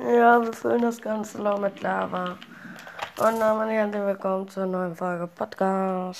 Ja, wir füllen das ganze noch mit Lava. Und damit herzlich willkommen zur neuen Folge Podcast.